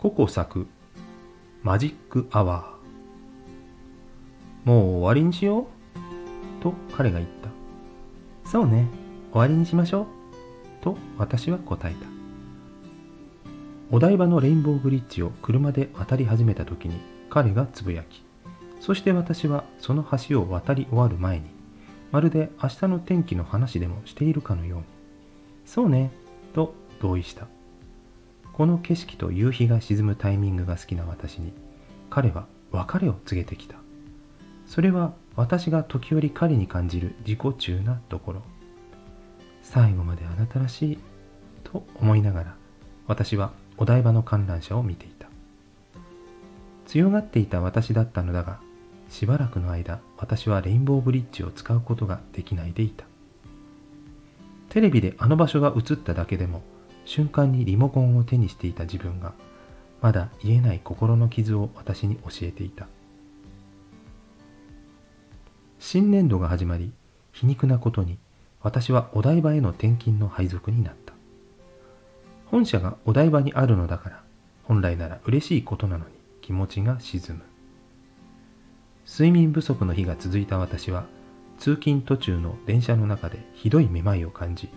ココ作マジックアワー。もう終わりにしようと彼が言った。そうね終わりにしましょうと私は答えた。お台場のレインボーブリッジを車で渡り始めた時に彼がつぶやきそして私はその橋を渡り終わる前にまるで明日の天気の話でもしているかのように。そうねと同意した。この景色と夕日が沈むタイミングが好きな私に彼は別れを告げてきた。それは私が時折彼に感じる自己中なところ。最後まであなたらしいと思いながら私はお台場の観覧車を見ていた。強がっていた私だったのだがしばらくの間私はレインボーブリッジを使うことができないでいた。テレビであの場所が映っただけでも瞬間にリモコンを手にしていた自分がまだ言えない心の傷を私に教えていた。新年度が始まり皮肉なことに私はお台場への転勤の配属になった。本社がお台場にあるのだから本来なら嬉しいことなのに気持ちが沈む。睡眠不足の日が続いた私は通勤途中の電車の中でひどいめまいを感じ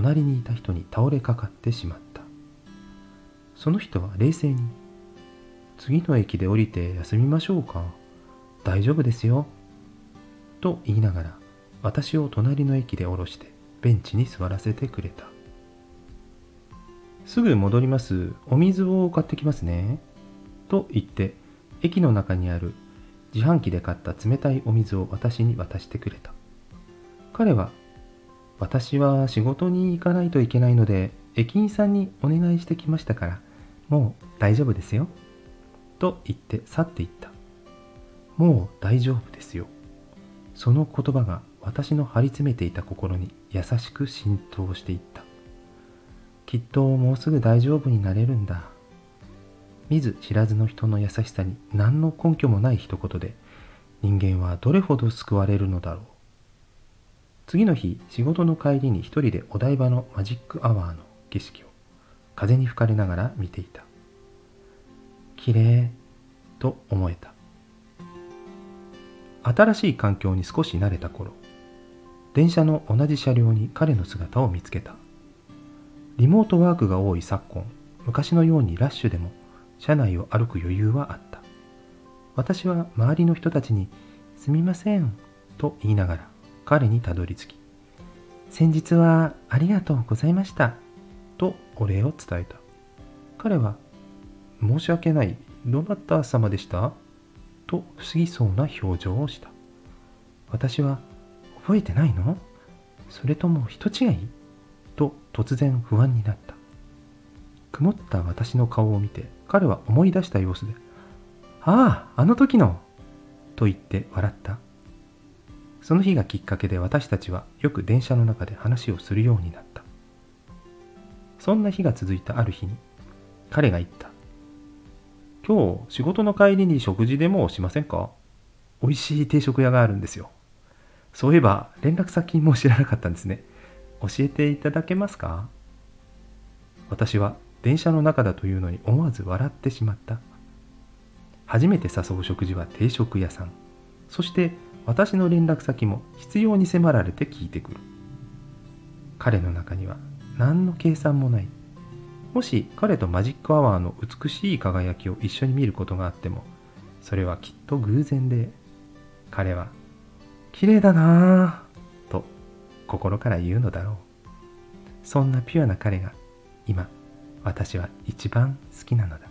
隣にいた人に倒れかかってしまった。その人は冷静に「次の駅で降りて休みましょうか。大丈夫ですよ」と言いながら私を隣の駅で降ろしてベンチに座らせてくれたすぐ戻ります。お水を買ってきますね。と言って駅の中にある自販機で買った冷たいお水を私に渡してくれた。彼は私は仕事に行かないといけないので駅員さんにお願いしてきましたからもう大丈夫ですよ。と言って去っていった。もう大丈夫ですよ。その言葉が私の張り詰めていた心に優しく浸透していった。きっともうすぐ大丈夫になれるんだ。見ず知らずの人の優しさに何の根拠もない一言で人間はどれほど救われるのだろう。次の日仕事の帰りに一人でお台場のマジックアワーの景色を風に吹かれながら見ていた。綺麗と思えた。新しい環境に少し慣れた頃電車の同じ車両に彼の姿を見つけた。リモートワークが多い昨今昔のようにラッシュでも車内を歩く余裕はあった。私は周りの人たちに、すみません、と言いながら彼にたどり着き、先日はありがとうございました、とお礼を伝えた。彼は、申し訳ない、どなた様でしたと不思議そうな表情をした。私は、覚えてないの？それとも人違い？と突然不安になった。曇った私の顔を見て彼は思い出した様子で「あああの時の!」と言って笑ったその日がきっかけで私たちはよく電車の中で話をするようになった。そんな日が続いたある日に彼が言った「今日仕事の帰りに食事でもしませんか？美味しい定食屋があるんですよ。そういえば連絡先も知らなかったんですね。教えていただけますか？私は電車の中だというのに思わず笑ってしまった。初めて誘う食事は定食屋さん。そして私の連絡先も必要に迫られて聞いてくる。彼の中には何の計算もない。もし彼とマジックアワーの美しい輝きを一緒に見ることがあってもそれはきっと偶然で彼は「綺麗だなぁ」と心から言うのだろう。そんなピュアな彼が今私は一番好きなのだ。